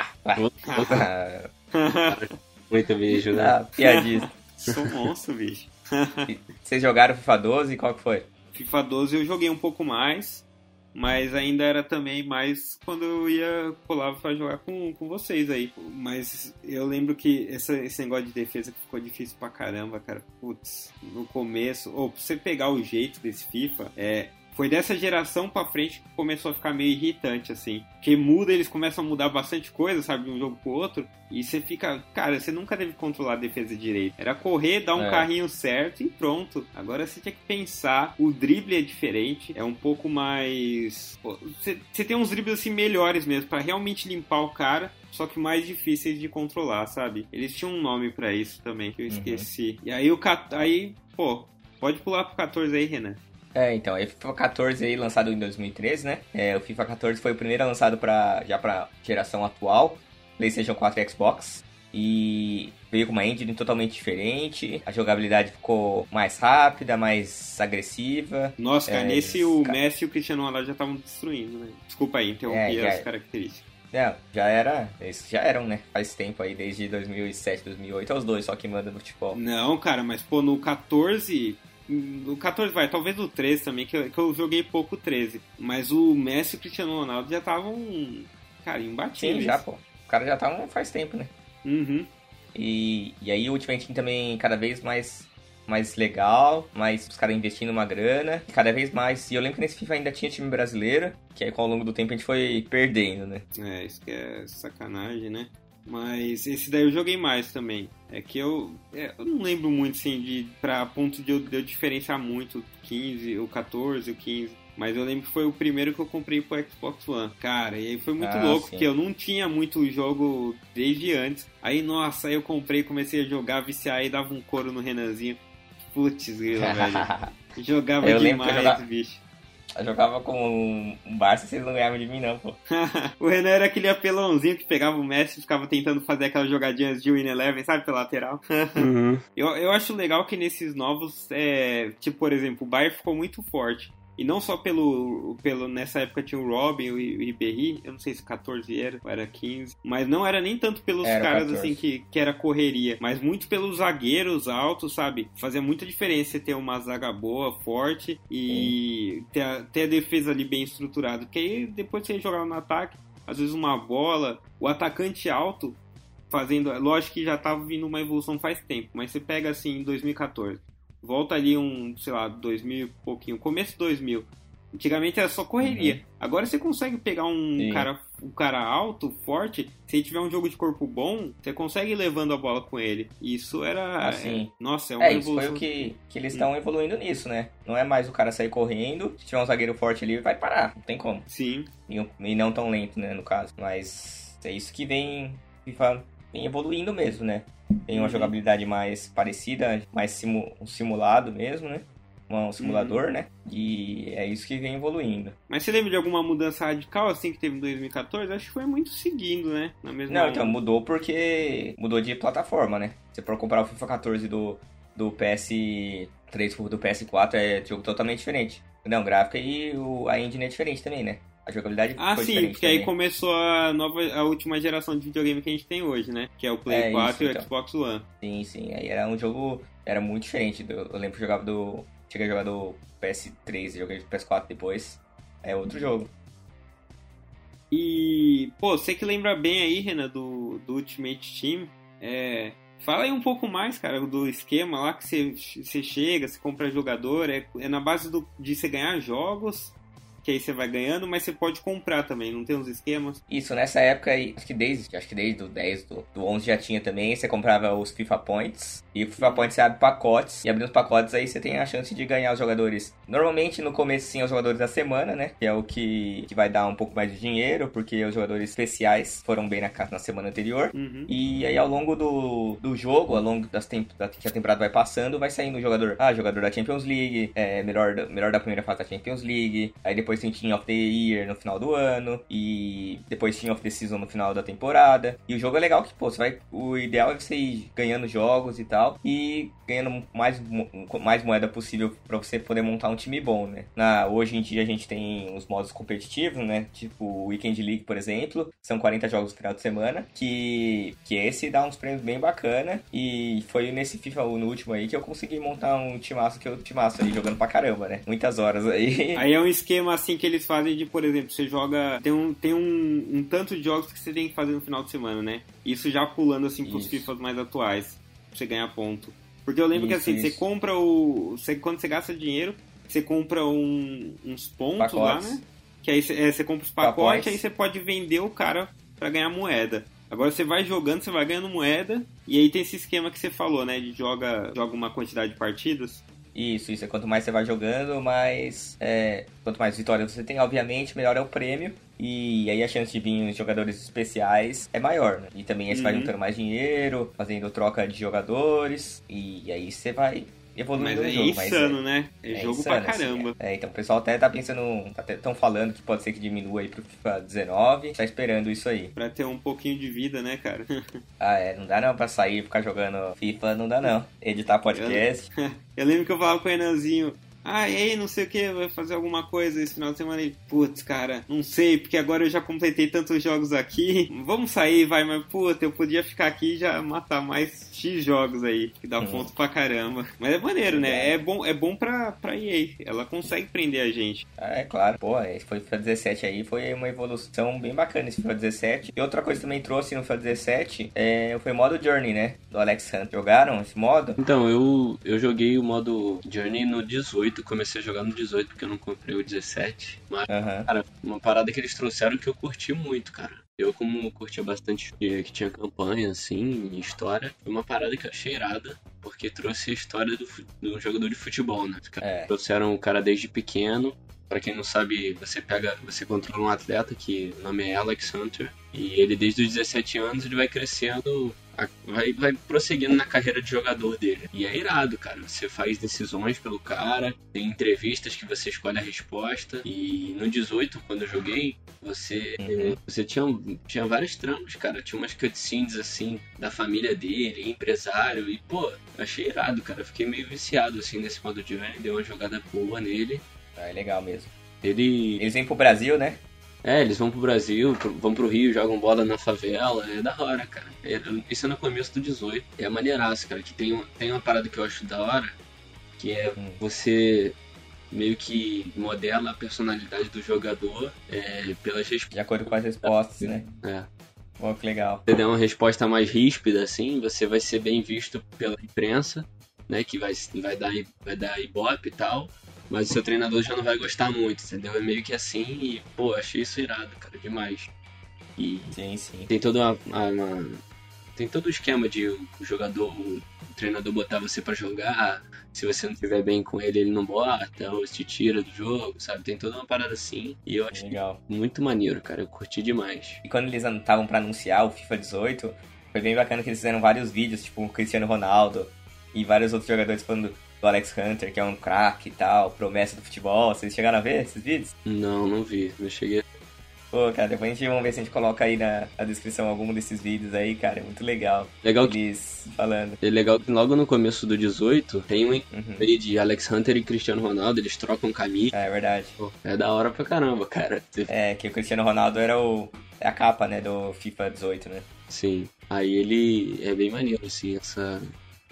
[LAUGHS] muito bicho, né? Ah, piadista. Sou monstro, bicho. Vocês jogaram FIFA 12? Qual que foi? FIFA 12 eu joguei um pouco mais, mas ainda era também mais quando eu ia colar pra jogar com, com vocês aí. Mas eu lembro que essa, esse negócio de defesa ficou difícil pra caramba, cara. Putz, no começo, ou pra você pegar o jeito desse FIFA, é, foi dessa geração pra frente que começou a ficar meio irritante, assim. Que muda, eles começam a mudar bastante coisa, sabe, de um jogo pro outro. E você fica, cara, você nunca deve controlar a defesa direito. Era correr, dar um é. carrinho certo e pronto. Agora você tinha que pensar, o drible é diferente, é um pouco mais. Você, você tem uns dribles assim melhores mesmo, para realmente limpar o cara só que mais difíceis de controlar, sabe? Eles tinham um nome para isso também, que eu uhum. esqueci. Uhum. E aí o aí, pô, pode pular pro 14 aí, Renan. É, então, o FIFA 14 aí lançado em 2013, né? É, o FIFA 14 foi o primeiro lançado pra, já para geração atual, PlayStation 4 e Xbox. E veio com uma engine totalmente diferente, a jogabilidade ficou mais rápida, mais agressiva. Nossa, cara, é, nesse o Messi e o Cristiano Ronaldo já estavam destruindo, né? Desculpa aí, interrompi é, as características. Não, já era. Esses já eram, né? Faz tempo aí, desde 2007, 2008, é os dois só que mandam no futebol. Não, cara, mas pô, no 14 o 14 vai, talvez o 13 também, que eu, que eu joguei pouco 13. Mas o Messi e o Cristiano Ronaldo já estavam, cara, imbatíveis. Sim, já, pô. O cara já tá faz tempo, né? Uhum. E, e aí o Ultimate Team também cada vez mais mais legal, mais os caras investindo uma grana, cada vez mais. E eu lembro que nesse FIFA ainda tinha time brasileiro, que aí ao longo do tempo a gente foi perdendo, né? É, isso que é sacanagem, né? Mas esse daí eu joguei mais também. É que eu, é, eu não lembro muito, assim, de, pra ponto de eu, de eu diferenciar muito o 15, o 14, o 15. Mas eu lembro que foi o primeiro que eu comprei pro Xbox One. Cara, e aí foi muito ah, louco, sim. porque eu não tinha muito jogo desde antes. Aí, nossa, aí eu comprei, comecei a jogar, viciar e dava um couro no Renanzinho. Putz, velho. [LAUGHS] Jogava eu demais, bicho. Eu jogava com um Barça, vocês não ganhavam de mim, não, pô. [LAUGHS] o Renan era aquele apelãozinho que pegava o Messi e ficava tentando fazer aquelas jogadinhas de Win Eleven, sabe, pela lateral. [LAUGHS] uhum. eu, eu acho legal que nesses novos, é, tipo, por exemplo, o Bayern ficou muito forte. E não só pelo, pelo. Nessa época tinha o Robin e o Ribéry, eu não sei se 14 era, ou era 15. Mas não era nem tanto pelos era caras 14. assim que, que era correria, mas muito pelos zagueiros altos, sabe? Fazia muita diferença ter uma zaga boa, forte e ter a, ter a defesa ali bem estruturada. Porque aí depois você jogar no ataque, às vezes uma bola, o atacante alto fazendo. Lógico que já tava vindo uma evolução faz tempo, mas você pega assim em 2014 volta ali um, sei lá, 2000 e pouquinho, começo de 2000. Antigamente era só correria. Uhum. Agora você consegue pegar um cara, um cara alto, forte. Se ele tiver um jogo de corpo bom, você consegue ir levando a bola com ele. Isso era. Assim. É, nossa, é uma é, evolução. Isso foi o que, que eles estão hum. evoluindo nisso, né? Não é mais o cara sair correndo. Se tiver um zagueiro forte ali, vai parar. Não tem como. Sim. E, e não tão lento, né? No caso. Mas é isso que vem, vem evoluindo mesmo, né? Tem uma uhum. jogabilidade mais parecida, mais simu um simulado mesmo, né? Um simulador, uhum. né? E é isso que vem evoluindo. Mas você lembra de alguma mudança radical assim que teve em 2014? Acho que foi muito seguindo, né? Na mesma Não, então mudou porque mudou de plataforma, né? Se for comparar o FIFA 14 do, do PS3 do PS4 é jogo totalmente diferente. Não, gráfica e o, a engine é diferente também, né? A jogabilidade ah, foi sim, diferente porque também. aí começou a nova, a última geração de videogame que a gente tem hoje, né? Que é o Play É, 4 isso, e o então. Xbox One. Sim, sim. Aí era um jogo. Era muito diferente. do- Eu lembro que eu jogava do. Cheguei a jogar do PS3 e joguei do PS4 depois. É outro jogo. E, pô, você que lembra bem aí, Renan, do, do Ultimate Team, é, fala aí um pouco mais, cara, do esquema lá que você, você chega, você compra jogador, é, é na base do, de você ganhar jogos, que aí você vai ganhando, mas você pode comprar também, não tem uns esquemas? Isso, nessa época aí, acho que desde, acho que desde o 10, do, do 11 já tinha também, você comprava os FIFA Points, e o FIFA Points você abre pacotes, e abrindo os pacotes aí você tem a chance de ganhar os jogadores. Normalmente no começo sim, os jogadores da semana, né, que é o que, que vai dar um pouco mais de dinheiro, porque os jogadores especiais foram bem na, na semana anterior. Uhum. E aí ao longo do, do jogo, ao longo das temp da, que a temporada vai passando, vai saindo o jogador, ah, jogador da Champions League, é, melhor, melhor da primeira fase da Champions League, aí depois tem Team of the Year no final do ano, e depois Team of the Season no final da temporada. E o jogo é legal que, pô, você vai. O ideal é você ir ganhando jogos e tal, e ganhando mais, mais moeda possível pra você poder montar um time bom, né? Na, hoje em dia a gente tem os modos competitivos, né? Tipo o Weekend League, por exemplo, são 40 jogos no final de semana, que, que esse dá uns prêmios bem bacana. E foi nesse FIFA, no último aí, que eu consegui montar um timaço que eu timaço aí, jogando pra caramba, né? Muitas horas aí. Aí é um esquema assim que eles fazem de, por exemplo, você joga. Tem um, tem um, um tanto de jogos que você tem que fazer no final de semana, né? Isso já pulando assim pros. FIFAs mais atuais. Pra você ganhar ponto. Porque eu lembro que Isso, assim, você isso. compra o. Você, quando você gasta dinheiro, você compra um- uns pontos lá, Pacotes. né? Que aí você, é, você compra os pacotes, Pacotes. aí você pode vender o cara pra ganhar moeda. Agora você vai jogando, você vai ganhando moeda, e aí tem esse esquema que você falou, né? De joga, joga uma quantidade de partidas. Isso, isso. Quanto mais você vai jogando, mais. é, quanto mais vitórias você tem, obviamente, melhor é o prêmio. E aí a chance de vir os jogadores especiais é maior, né? E também aí você vai Uhum. juntando mais dinheiro, fazendo troca de jogadores. E aí você vai evoluindo Mas é jogo. mas insano, né? É, é jogo insano, pra assim, caramba. é. É, então o pessoal até tá pensando. Estão falando que pode ser que diminua aí pro FIFA 19. Tá esperando isso aí. Pra ter um pouquinho de vida, né, cara? [LAUGHS] Ah, é. Não dá não pra sair e ficar jogando FIFA, não dá não. Editar podcast. [LAUGHS] Eu lembro que eu falava com o Renanzinho, ah, e aí, não sei o que, vai fazer alguma coisa esse final de semana? Ele, putz, cara, não sei, porque agora eu já completei tantos jogos aqui. Vamos sair, vai, mas puta, eu podia ficar aqui e já matar mais X jogos aí, que dá Uhum. ponto pra caramba. Mas é maneiro, né? É bom, é bom pra, pra EA. Ela consegue prender a gente. Ah, é claro. Pô, esse foi o FIFA 17 aí, foi uma evolução bem bacana esse FIFA 17. E outra coisa que também trouxe no FIFA 17 é, foi o modo Journey, né? Do Alex Hunt. Jogaram esse modo? Então, eu, eu joguei o modo Journey no 18, comecei a jogar no 18 porque eu não comprei o 17. Mas, Aham. cara, uma parada que eles trouxeram que eu curti muito, cara. Eu, como curtia bastante que tinha campanha, assim, história, foi uma parada que eu achei irada, porque trouxe a história do, do jogador de futebol, né? É. Trouxeram o cara desde pequeno. Pra quem não sabe, você pega, você controla um atleta que o nome é Alex Hunter, e ele desde os 17 anos ele vai crescendo, vai, vai prosseguindo na carreira de jogador dele. E é irado, cara. Você faz decisões pelo cara, tem entrevistas que você escolhe a resposta. E no 18, quando eu joguei, você, Uhum. você tinha, tinha várias tramas, cara. Tinha umas cutscenes assim da família dele, empresário, e pô, achei irado, cara. Fiquei meio viciado assim nesse modo de Journey, deu uma jogada boa nele. Ah, é legal mesmo. Ele. Eles vêm pro Brasil, né? É, eles vão pro Brasil, pro- vão pro Rio, jogam bola na favela, é da hora, cara. É- Isso é no começo do 18. É maneiraço, cara. Que tem, tem uma parada que eu acho da hora, que é Hum. você meio que modela a personalidade do jogador é, pelas respostas. De acordo com as respostas, né? É. Pô, que legal. você der uma resposta mais ríspida, assim, você vai ser bem visto pela imprensa, né? Que vai, vai, dar, vai dar ibope e tal. Mas o seu treinador já não vai gostar muito, entendeu? É meio que assim e, pô, achei isso irado, cara, demais. E Sim, sim. tem toda uma, uma- Tem todo o esquema de o jogador, o treinador botar você pra jogar. Se você não estiver bem com ele, ele não bota, ou te tira do jogo, sabe? Tem toda uma parada assim. E eu achei Legal. muito maneiro, cara. Eu curti demais. E quando eles estavam pra anunciar o FIFA 18, foi bem bacana que eles fizeram vários vídeos, tipo o Cristiano Ronaldo e vários outros jogadores falando do Alex Hunter, que é um craque e tal, promessa do futebol. Vocês chegaram a ver esses vídeos? Não, não vi. Não cheguei. Pô, cara, depois a gente vamos ver se a gente coloca aí na, na descrição algum desses vídeos aí, cara. É muito legal. Legal Eles falando. É legal que logo no começo do 18 tem um uhum. aí de Alex Hunter e Cristiano Ronaldo, eles trocam camisa. É, é verdade. Pô, é da hora pra caramba, cara. É, que o Cristiano Ronaldo era o. É a capa, né, do FIFA 18, né? Sim. Aí ele é bem maneiro, assim, essa,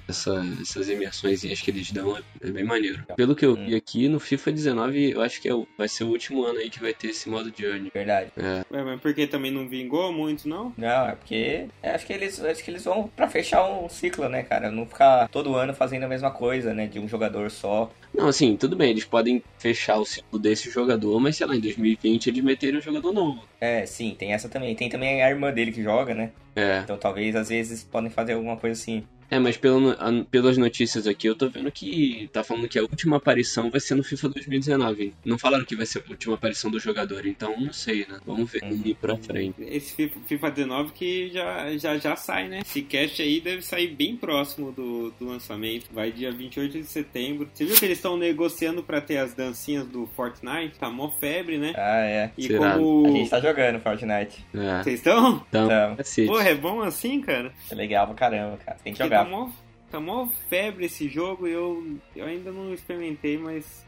essa, essas imersões que eles dão é, é, bem maneiro. Pelo que eu vi hum. aqui, no FIFA 19, eu acho que é o, vai ser o último ano aí que vai ter esse modo Journey. Verdade. É. é mas porque também não vingou muito, não? Não, é porque é, acho que eles acho que eles vão para fechar um ciclo, né, cara? Não ficar todo ano fazendo a mesma coisa, né, de um jogador só. Não, assim, tudo bem, eles podem fechar o ciclo desse jogador, mas sei lá, em 2020 eles meterem um jogador novo. É, sim, tem essa também. Tem também a irmã dele que joga, né? É. Então talvez às vezes podem fazer alguma coisa assim. É, mas pelo, pelas notícias aqui eu tô vendo que tá falando que a última aparição vai ser no FIFA 2019. Não falaram que vai ser a última aparição do jogador, então não sei, né? Vamos ver ir pra frente. Esse FIFA, FIFA 19 que já, já, já sai, né? Esse cast aí deve sair bem próximo do, do lançamento. Vai dia 28 de setembro. Você viu que eles estão negociando pra ter as dancinhas do Fortnite? Tá mó febre, né? Ah, é. E Será? como. A gente tá jogando Fortnite. É. Vocês estão? Então. Porra, é bom assim, cara? É legal pra caramba, cara. Tem que jogar tá mó, tá mó febre esse jogo e eu, eu ainda não experimentei, mas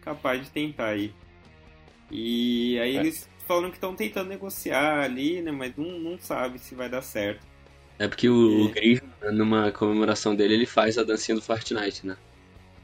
capaz de tentar aí. E aí é. eles falaram que estão tentando negociar ali, né? Mas não, não sabe se vai dar certo. É porque o, e... o numa comemoração dele, ele faz a dancinha do Fortnite, né?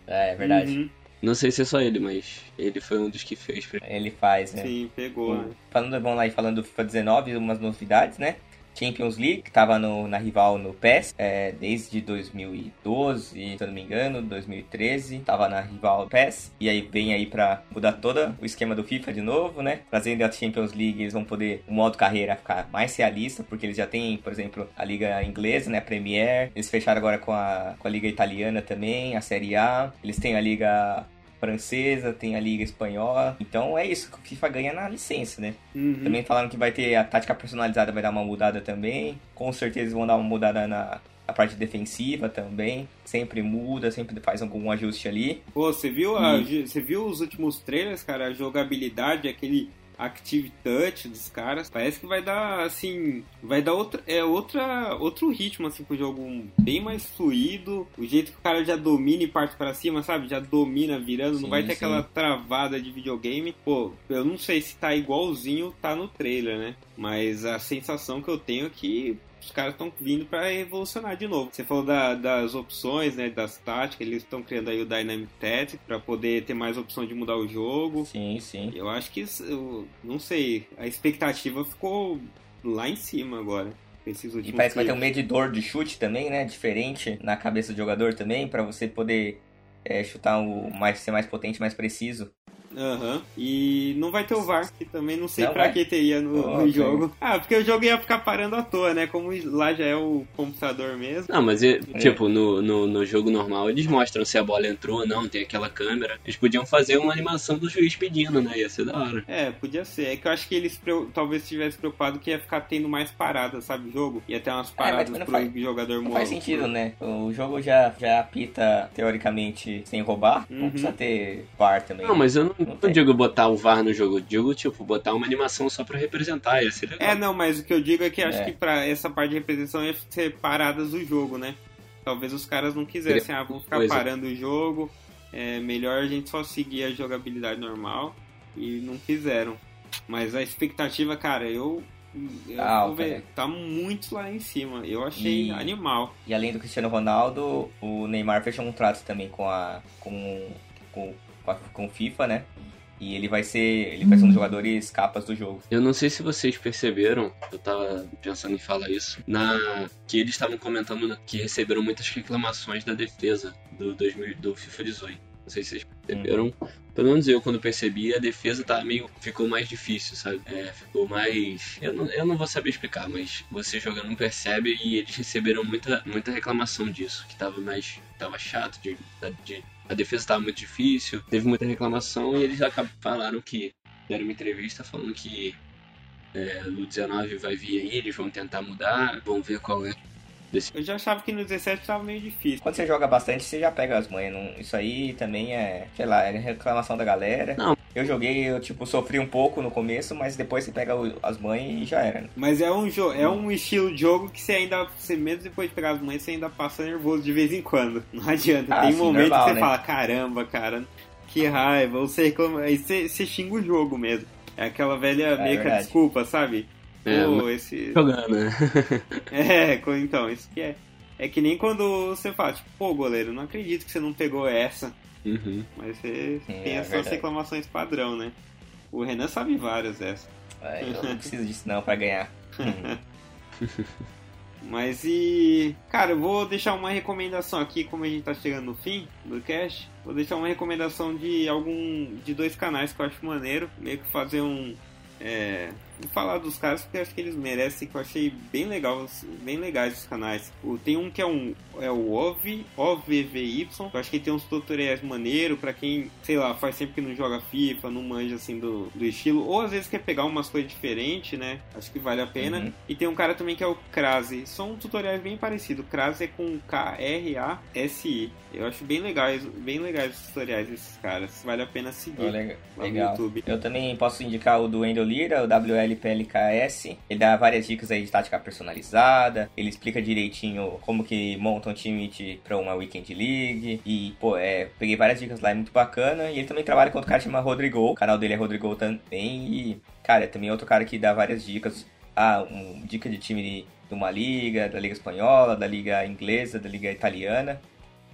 É, é verdade. Uhum. Não sei se é só ele, mas ele foi um dos que fez. Ele faz, né? Sim, pegou. Né? Falando, vamos lá, falando do FIFA 19, umas novidades, né? Champions League, que estava na rival no PES é, desde 2012, se eu não me engano, 2013, estava na rival PES, e aí vem aí para mudar todo o esquema do FIFA de novo, né? Trazendo a Champions League, eles vão poder o modo carreira ficar mais realista, porque eles já têm, por exemplo, a liga inglesa, né, a Premier, eles fecharam agora com a, com a liga italiana também, a Série A, eles têm a liga francesa, tem a Liga Espanhola. Então é isso, o FIFA ganha na licença, né? Uhum. Também falaram que vai ter a tática personalizada, vai dar uma mudada também. Com certeza vão dar uma mudada na, a parte defensiva também. Sempre muda, sempre faz algum ajuste ali. Pô, você viu, a, você viu os últimos trailers, cara? A jogabilidade, aquele Active Touch dos caras. Parece que vai dar, assim, vai dar outra, é outra, outro ritmo, assim, pro jogo bem mais fluido. O jeito que o cara já domina e parte para cima, sabe? Já domina virando, sim, não vai ter sim. aquela travada de videogame. Pô, eu não sei se tá igualzinho tá no trailer, né? Mas a sensação que eu tenho é que os caras estão vindo para revolucionar de novo. Você falou da, das opções, né, das táticas, eles estão criando aí o Dynamic Tactics para poder ter mais opção de mudar o jogo. Sim, sim. Eu acho que, eu não sei, a expectativa ficou lá em cima agora. E parece que vai ter um medidor de chute também, né? Diferente na cabeça do jogador também, para você poder é, chutar o mais, ser mais potente, mais preciso. Aham. Uhum. E não vai ter o VAR, que também não sei não pra vai. que teria no, oh, no jogo. Ah, porque o jogo ia ficar parando à toa, né? Como lá já é o computador mesmo. Não, mas é. tipo, no, no, no, jogo normal eles mostram se a bola entrou ou não, tem aquela câmera. Eles podiam fazer uma animação do juiz pedindo, né? Ia ser da hora. É, podia ser. É que eu acho que eles talvez estivessem preocupados que ia ficar tendo mais paradas, sabe? O jogo. Ia ter umas é, paradas é, pro faz, jogador morrer. Faz sentido, né? O jogo já, já apita teoricamente sem roubar. Uhum. Não precisa ter VAR também. Não, mas eu não não, não digo botar o VAR no jogo, digo, tipo, botar uma animação só pra representar, ia ser legal. É, não, mas o que eu digo é que acho é. que pra essa parte de representação ia ser paradas do jogo, né? Talvez os caras não quisessem, ah, vamos ficar pois parando é. o jogo, é melhor a gente só seguir a jogabilidade normal, e não quiseram. Mas a expectativa, cara, eu ah, ver, tá muito lá em cima. Eu achei e, animal. E além do Cristiano Ronaldo, o Neymar fechou um trato também com a com, com com FIFA, né? E ele vai ser. Ele vai ser um dos jogadores capas do jogo. Eu não sei se vocês perceberam, eu tava pensando em falar isso, na que eles estavam comentando que receberam muitas reclamações da defesa do, 2000, do FIFA 18. Não sei se vocês perceberam. Hum. Pelo menos eu, quando percebi, a defesa tá meio. ficou mais difícil, sabe? É, ficou mais. Eu não, eu não vou saber explicar, mas você jogando não percebe e eles receberam muita, muita reclamação disso, que tava mais. tava chato de, de a defesa estava muito difícil, teve muita reclamação e eles falaram que deram uma entrevista falando que é, no 19 vai vir aí, eles vão tentar mudar, vão ver qual é. Desse... Eu já achava que no 17 estava meio difícil. Quando você joga bastante, você já pega as manhas. Não... Isso aí também é, sei lá, é reclamação da galera. Não, Eu joguei, eu tipo, sofri um pouco no começo, mas depois você pega as mães e já era. Né? Mas é um, jogo, é um estilo de jogo que você ainda, você mesmo depois de pegar as mães, você ainda passa nervoso de vez em quando. [LAUGHS] Não adianta. Ah, Tem sim, momentos normal, que você né? fala, caramba, cara, que raiva. Você reclama, aí você, você xinga o jogo mesmo. É aquela velha é, meio que desculpa, sabe? É, Pô, esse... Jogando, né? [LAUGHS] é, então, isso que é. É que nem quando você fala, tipo, pô, goleiro, não acredito que você não pegou essa. Uhum. Mas você Sim, tem é essas verdade. reclamações padrão, né? O Renan sabe várias dessas. É, eu [LAUGHS] não preciso disso não pra ganhar. [LAUGHS] Mas e. Cara, eu vou deixar uma recomendação aqui, como a gente tá chegando no fim do cast. Vou deixar uma recomendação de algum. de dois canais que eu acho maneiro. Meio que fazer um. É, falar dos caras porque acho que eles merecem, que eu achei bem legal, bem legais os canais. O, tem um que é um é o OV, OVVY, eu acho que tem uns tutoriais maneiro para quem, sei lá, faz sempre que não joga FIFA, não manja assim do, do estilo, ou às vezes quer pegar umas coisas diferentes, né? Acho que vale a pena. Uhum. E tem um cara também que é o Crase. São tutoriais bem parecidos. Crase é com K-R-A-S-I. Eu acho bem legais, bem legais os tutoriais desses caras. Vale a pena seguir. Oh, legal. legal. no YouTube. Eu também posso indicar o do Wendel Lira, o WL LPLKS. Ele dá várias dicas aí de tática personalizada. Ele explica direitinho como que monta um time para uma Weekend League. E, pô, é, peguei várias dicas lá, é muito bacana. E ele também trabalha com outro cara que chama Rodrigo. O canal dele é Rodrigo também. E, cara, é também outro cara que dá várias dicas. Ah, um, dica de time de, uma liga, da liga espanhola, da liga inglesa, da liga italiana.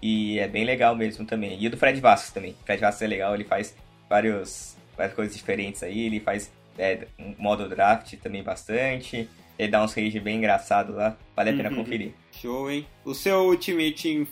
E é bem legal mesmo também. E o do Fred Vasquez também. O Fred Vasquez é legal, ele faz vários, várias coisas diferentes aí. Ele faz é, modo draft também bastante. Ele dá uns rage bem engraçado lá, vale a pena uhum. conferir. Show, hein? O seu Ultimate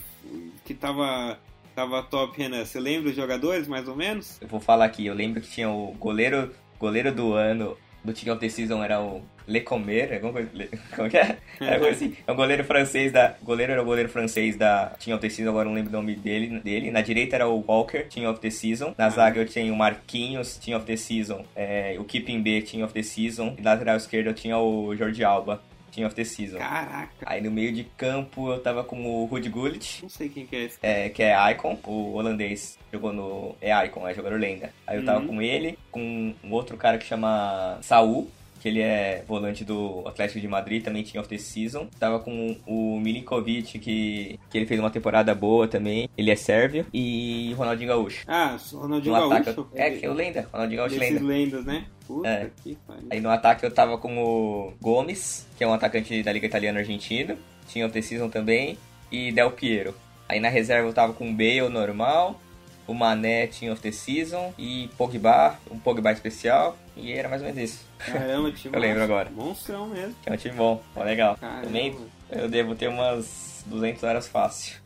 que tava, tava top, Renan, você lembra os jogadores mais ou menos? Eu vou falar aqui, eu lembro que tinha o goleiro, goleiro do ano do Team of the Season era o Lecomer, alguma coisa. Como que é? Era coisa assim. É um goleiro francês da. Goleiro era o goleiro francês da Team of the Season, agora não lembro o nome dele. dele. Na direita era o Walker, Team of the Season. Na zaga eu tinha o Marquinhos, Team of the Season. É, o Keeping B, Team of the Season. E na lateral esquerda eu tinha o Jordi Alba. Team of the Season. Caraca. Aí no meio de campo eu tava com o Rudy Gullit. Não sei quem que é esse. É, que é Icon, o holandês. Jogou no. É Icon, é jogador lenda. Aí eu tava uhum. com ele, com um outro cara que chama Saul que ele é volante do Atlético de Madrid, também tinha of the season. Tava com o Milinkovic, que, que ele fez uma temporada boa também. Ele é sérvio. E Ronaldinho Gaúcho. Ah, Ronaldinho no Gaúcho? Ataque, é, que é o lenda. Ronaldinho Gaúcho lenda. lendas, né? Puta é. que pariu. Aí no ataque eu tava com o Gomes, que é um atacante da Liga Italiana Argentina. Tinha of the season também. E Del Piero. Aí na reserva eu tava com o Bale normal o Mané Team of the Season e Pogba, um Pogba especial. E era mais ou menos isso. Caramba, [LAUGHS] time Eu lembro agora. Monstrão mesmo. Que é um time bom, ó, legal. Caramba. Também eu devo ter umas 200 horas fácil.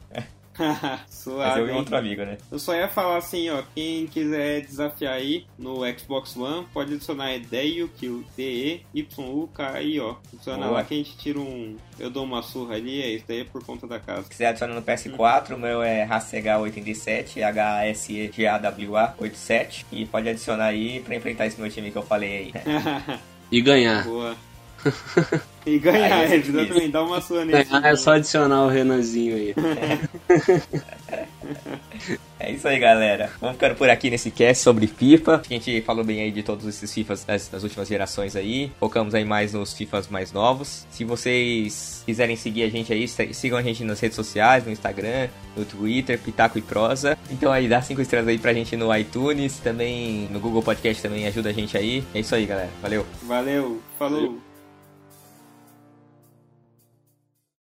[LAUGHS] Suave, Mas eu e outro amigo, né? Eu só ia falar assim, ó, quem quiser desafiar aí no Xbox One, pode adicionar DEYUKI, D-E-Y-U-K-I, ó. Adiciona Boa. lá que a gente tira um... Eu dou uma surra ali, é isso daí é por conta da casa. Se quiser adicionar no PS4, hum. o meu é HCH87, H-S-E-G-A-W-A 87. E pode adicionar aí pra enfrentar esse meu time que eu falei aí. [LAUGHS] e ganhar. Boa. [LAUGHS] E ganhar, aí, é também, dá uma sua nesse. é só adicionar o Renanzinho aí. É isso aí, galera. Vamos ficando por aqui nesse cast sobre FIFA. A gente falou bem aí de todos esses FIFAs das, das, últimas gerações aí. Focamos aí mais nos FIFAs mais novos. Se vocês quiserem seguir a gente aí, sigam a gente nas redes sociais, no Instagram, no Twitter, Pitaco e Prosa. Então aí, dá cinco estrelas aí pra gente no iTunes, também no Google Podcast também ajuda a gente aí. É isso aí, galera. Valeu. Valeu. Falou. Valeu.